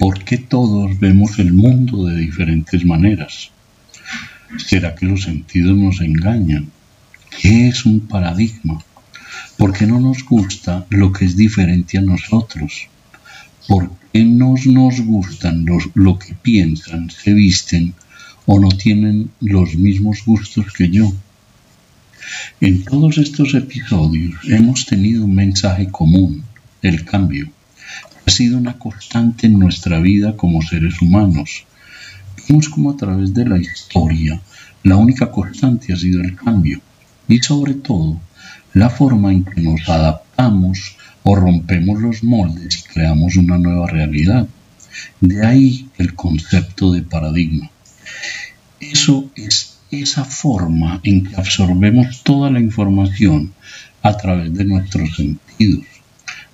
¿Por qué todos vemos el mundo de diferentes maneras? ¿Será que los sentidos nos engañan? ¿Qué es un paradigma? ¿Por qué no nos gusta lo que es diferente a nosotros? ¿Por qué no nos gustan los, lo que piensan, se visten o no tienen los mismos gustos que yo? En todos estos episodios hemos tenido un mensaje común, el cambio. Sido una constante en nuestra vida como seres humanos. Vemos como a través de la historia la única constante ha sido el cambio y sobre todo la forma en que nos adaptamos o rompemos los moldes y creamos una nueva realidad. De ahí el concepto de paradigma. Eso es esa forma en que absorbemos toda la información a través de nuestros sentidos,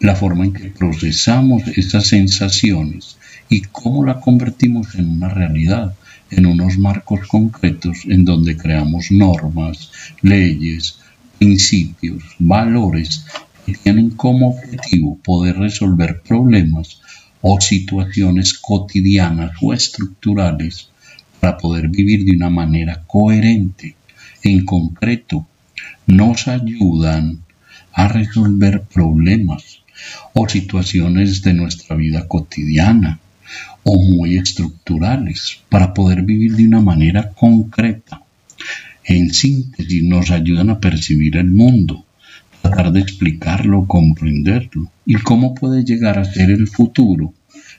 la forma en que procesamos esas sensaciones y cómo la convertimos en una realidad, en unos marcos concretos en donde creamos normas, leyes, principios, valores que tienen como objetivo poder resolver problemas o situaciones cotidianas o estructurales para poder vivir de una manera coherente. En concreto, nos ayudan a resolver problemas o situaciones de nuestra vida cotidiana o muy estructurales para poder vivir de una manera concreta. En síntesis, nos ayudan a percibir el mundo, tratar de explicarlo, comprenderlo y cómo puede llegar a ser el futuro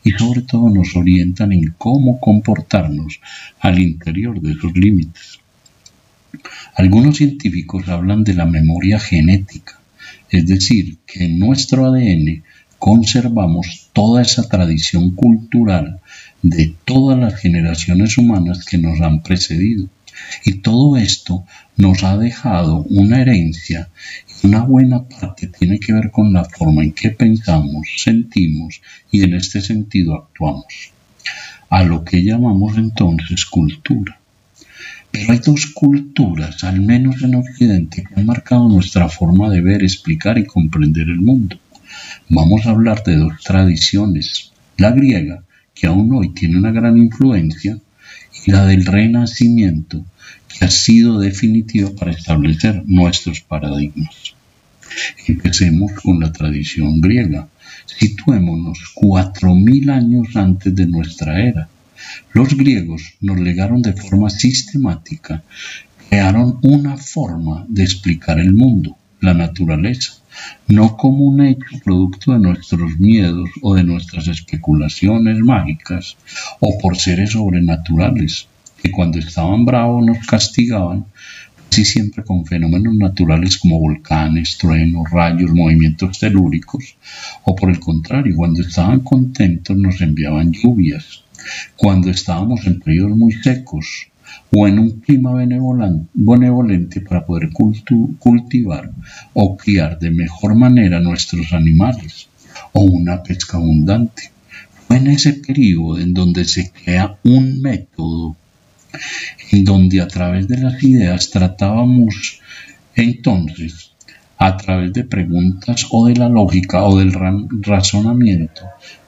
y sobre todo nos orientan en cómo comportarnos al interior de esos límites. Algunos científicos hablan de la memoria genética, es decir, que en nuestro ADN conservamos toda esa tradición cultural de todas las generaciones humanas que nos han precedido. Y todo esto nos ha dejado una herencia y una buena parte tiene que ver con la forma en que pensamos, sentimos y en este sentido actuamos. A lo que llamamos entonces cultura. Hay dos culturas, al menos en Occidente, que han marcado nuestra forma de ver, explicar y comprender el mundo. Vamos a hablar de dos tradiciones, la griega, que aún hoy tiene una gran influencia, y la del renacimiento, que ha sido definitiva para establecer nuestros paradigmas. Empecemos con la tradición griega. Situémonos cuatro mil años antes de nuestra era. Los griegos nos legaron de forma sistemática, crearon una forma de explicar el mundo, la naturaleza, no como un hecho producto de nuestros miedos o de nuestras especulaciones mágicas o por seres sobrenaturales que cuando estaban bravos nos castigaban, casi siempre con fenómenos naturales como volcanes, truenos, rayos, movimientos telúricos, o por el contrario, cuando estaban contentos nos enviaban lluvias, cuando estábamos en periodos muy secos, o en un clima benevolente para poder cultivar o criar de mejor manera nuestros animales, o una pesca abundante. Fue en ese periodo en donde se crea un método, donde a través de las ideas tratábamos entonces a través de preguntas o de la lógica o del razonamiento,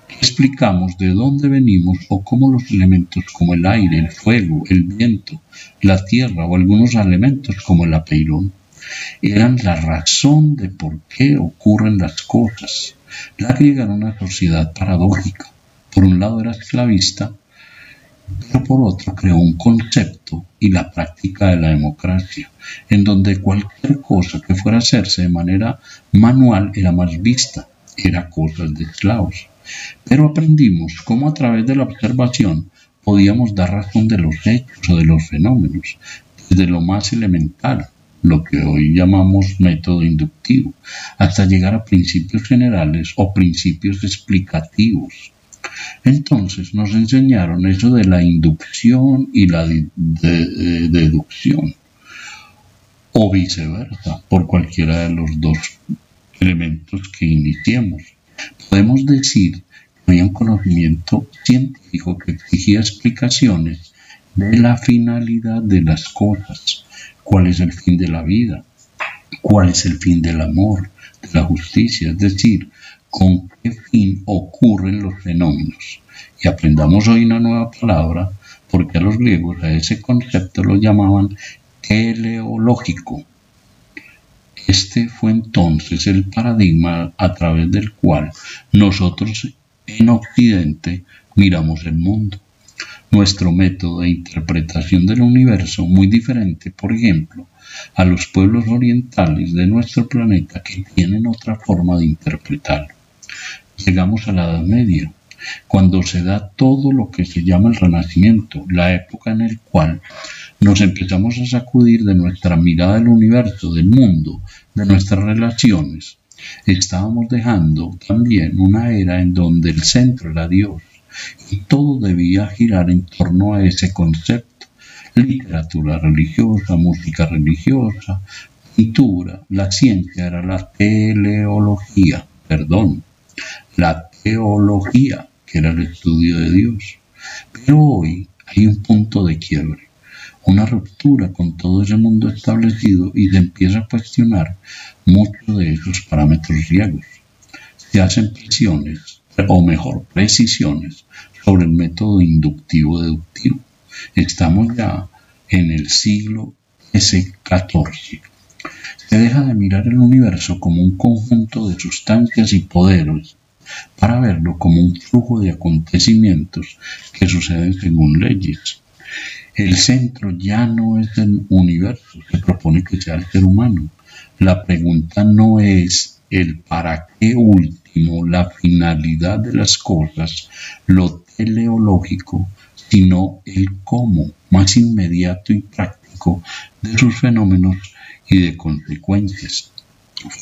explicamos de dónde venimos o cómo los elementos como el aire, el fuego, el viento, la tierra o algunos elementos como el apeirón eran la razón de por qué ocurren las cosas. La griega era una sociedad paradójica. Por un lado era esclavista, pero por otro creó un concepto y la práctica de la democracia, en donde cualquier cosa que fuera a hacerse de manera manual era más vista, era cosa de esclavos. Pero aprendimos cómo a través de la observación podíamos dar razón de los hechos o de los fenómenos, desde lo más elemental, lo que hoy llamamos método inductivo, hasta llegar a principios generales o principios explicativos. Entonces nos enseñaron eso de la inducción y la deducción, o viceversa, por cualquiera de los dos elementos que iniciemos. Podemos decir que había un conocimiento científico que exigía explicaciones de la finalidad de las cosas, cuál es el fin de la vida, cuál es el fin del amor, de la justicia, es decir, con qué fin ocurren los fenómenos. Y aprendamos hoy una nueva palabra, porque a los griegos a ese concepto lo llamaban teleológico. Este fue entonces el paradigma a través del cual nosotros en Occidente miramos el mundo. Nuestro método de interpretación del universo muy diferente, por ejemplo, a los pueblos orientales de nuestro planeta que tienen otra forma de interpretarlo. Llegamos a la Edad Media, cuando se da todo lo que se llama el Renacimiento, la época en la cual nos empezamos a sacudir de nuestra mirada del universo, del mundo, de nuestras relaciones. Estábamos dejando también una era en donde el centro era Dios y todo debía girar en torno a ese concepto. Literatura religiosa, música religiosa, pintura, la ciencia era la teleología, perdón, la teología, que era el estudio de Dios. Pero hoy hay un punto de quiebre una ruptura con todo ese mundo establecido y se empieza a cuestionar muchos de esos parámetros griegos. Se hacen presiones, o mejor, precisiones, sobre el método inductivo-deductivo. Estamos ya en el siglo S14. Se deja de mirar el universo como un conjunto de sustancias y poderes para verlo como un flujo de acontecimientos que suceden según leyes el centro ya no es el universo, se propone que sea el ser humano. La pregunta no es el para qué último, la finalidad de las cosas, lo teleológico, sino el cómo más inmediato y práctico de sus fenómenos y de consecuencias.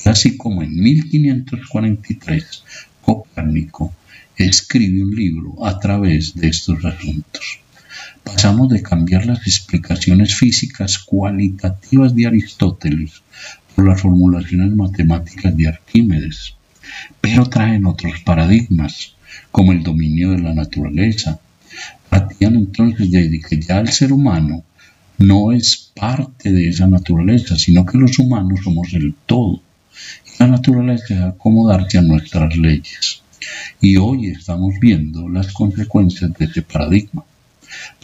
así como en 1543 Copérnico escribe un libro a través de estos asuntos. Pasamos de cambiar las explicaciones físicas cualitativas de Aristóteles por las formulaciones matemáticas de Arquímedes, pero traen otros paradigmas, como el dominio de la naturaleza. Partían entonces de que ya el ser humano no es parte de esa naturaleza, sino que los humanos somos el todo. Y la naturaleza debe acomodarse a nuestras leyes. Y hoy estamos viendo las consecuencias de ese paradigma.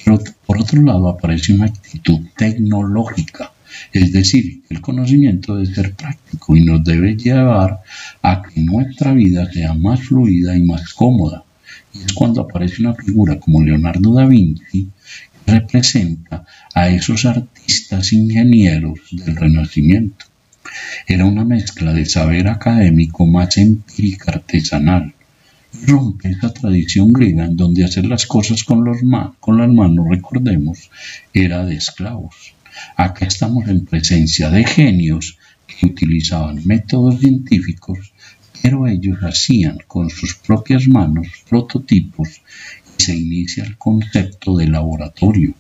Pero por otro lado aparece una actitud tecnológica, es decir, el conocimiento debe ser práctico y nos debe llevar a que nuestra vida sea más fluida y más cómoda. Y es cuando aparece una figura como Leonardo da Vinci que representa a esos artistas ingenieros del Renacimiento. Era una mezcla de saber académico más empírica artesanal rompe esa tradición griega en donde hacer las cosas con, con las manos, recordemos, era de esclavos. Acá estamos en presencia de genios que utilizaban métodos científicos, pero ellos hacían con sus propias manos prototipos y se inicia el concepto de laboratorio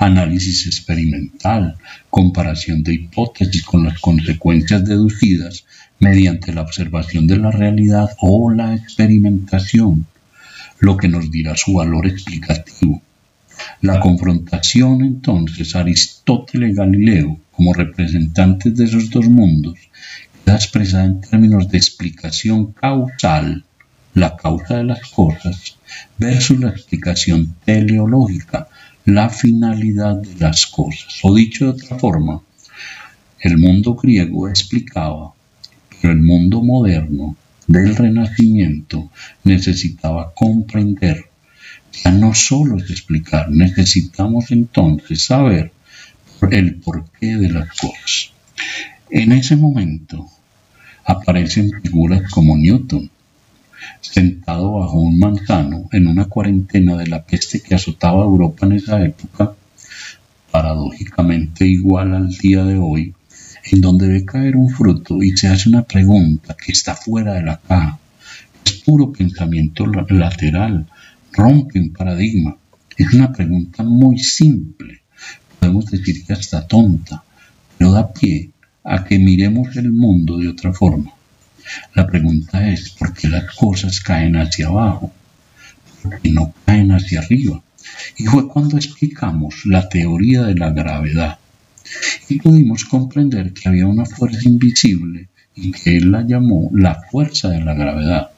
análisis experimental, comparación de hipótesis con las consecuencias deducidas mediante la observación de la realidad o la experimentación, lo que nos dirá su valor explicativo. La confrontación entonces Aristóteles y Galileo como representantes de esos dos mundos queda expresada en términos de explicación causal, la causa de las cosas, versus la explicación teleológica, la finalidad de las cosas. O dicho de otra forma, el mundo griego explicaba, pero el mundo moderno del Renacimiento necesitaba comprender. Ya no solo es explicar, necesitamos entonces saber el porqué de las cosas. En ese momento aparecen figuras como Newton, sentado bajo un manzano en una cuarentena de la peste que azotaba Europa en esa época, paradójicamente igual al día de hoy, en donde ve caer un fruto y se hace una pregunta que está fuera de la caja. Es puro pensamiento lateral, rompe un paradigma. Es una pregunta muy simple, podemos decir que hasta tonta, pero da pie a que miremos el mundo de otra forma. La pregunta es, ¿por qué las cosas caen hacia abajo? ¿Por qué no caen hacia arriba? Y fue cuando explicamos la teoría de la gravedad y pudimos comprender que había una fuerza invisible y que él la llamó la fuerza de la gravedad,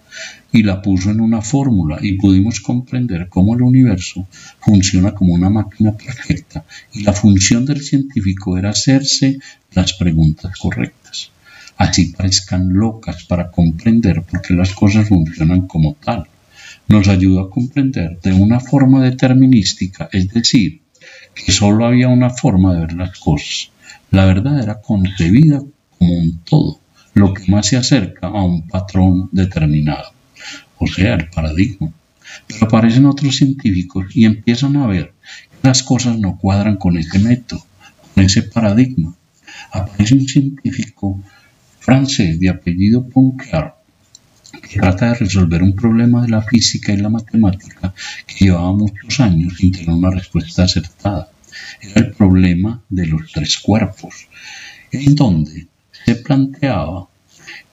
y la puso en una fórmula y pudimos comprender cómo el universo funciona como una máquina perfecta y la función del científico era hacerse las preguntas correctas. Así parezcan locas para comprender por qué las cosas funcionan como tal. Nos ayudó a comprender de una forma determinística, es decir, que solo había una forma de ver las cosas. La verdad era concebida como un todo, lo que más se acerca a un patrón determinado o sea, el paradigma. Pero aparecen otros científicos y empiezan a ver que las cosas no cuadran con ese método, con ese paradigma. Aparece un científico francés de apellido Poincaré que trata de resolver un problema de la física y la matemática que llevaba muchos años sin tener una respuesta acertada. Era el problema de los tres cuerpos, en donde se planteaba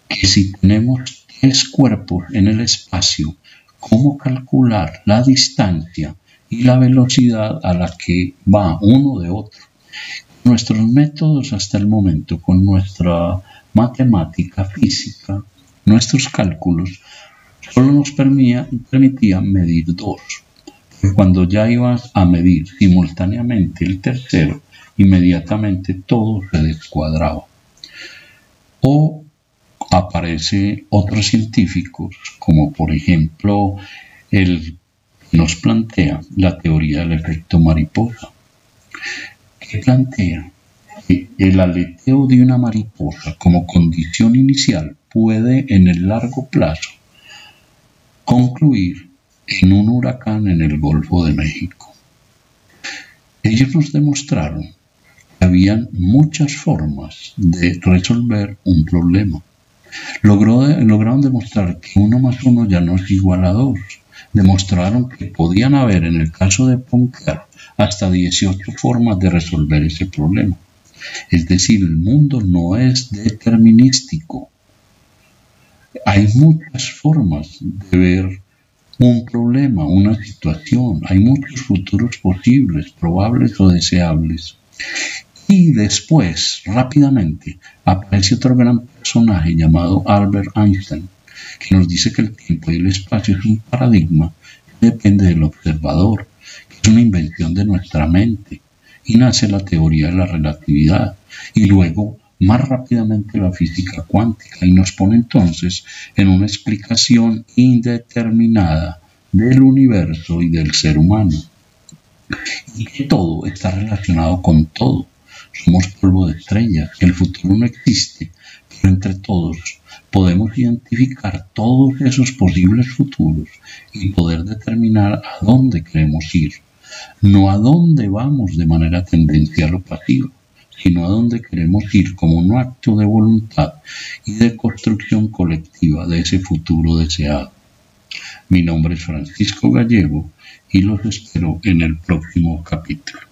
que si tenemos es cuerpos en el espacio, cómo calcular la distancia y la velocidad a la que va uno de otro. Nuestros métodos hasta el momento, con nuestra matemática física, nuestros cálculos, solo nos permitían medir dos. Cuando ya ibas a medir simultáneamente el tercero, inmediatamente todo se descuadraba. O aparece otros científicos, como por ejemplo el nos plantea la teoría del efecto mariposa, que plantea que el aleteo de una mariposa como condición inicial puede en el largo plazo concluir en un huracán en el Golfo de México. Ellos nos demostraron habían muchas formas de resolver un problema lograron demostrar que uno más uno ya no es igual a dos. Demostraron que podían haber, en el caso de Poincaré, hasta 18 formas de resolver ese problema. Es decir, el mundo no es determinístico. Hay muchas formas de ver un problema, una situación. Hay muchos futuros posibles, probables o deseables. Y después, rápidamente, aparece otro gran personaje llamado Albert Einstein, que nos dice que el tiempo y el espacio es un paradigma que depende del observador, que es una invención de nuestra mente. Y nace la teoría de la relatividad. Y luego, más rápidamente, la física cuántica. Y nos pone entonces en una explicación indeterminada del universo y del ser humano. Y que todo está relacionado con todo somos polvo de estrellas, el futuro no existe, pero entre todos podemos identificar todos esos posibles futuros y poder determinar a dónde queremos ir, no a dónde vamos de manera tendencial o pasiva, sino a dónde queremos ir como un acto de voluntad y de construcción colectiva de ese futuro deseado. Mi nombre es Francisco Gallego y los espero en el próximo capítulo.